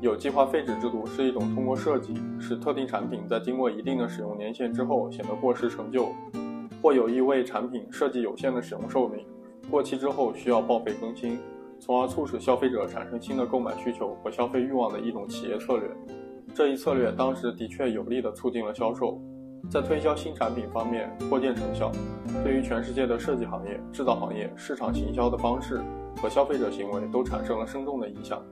有计划废止制度是一种通过设计使特定产品在经过一定的使用年限之后显得过时陈旧或有意为产品设计有限的使用寿命过期之后需要报废更新从而促使消费者产生新的购买需求和消费欲望的一种企业策略。这一策略当时的确有力地促进了销售在推销新产品方面获见成效。对于全世界的设计行业制造行业市场行销的方式和消费者行为都产生了深重的影响。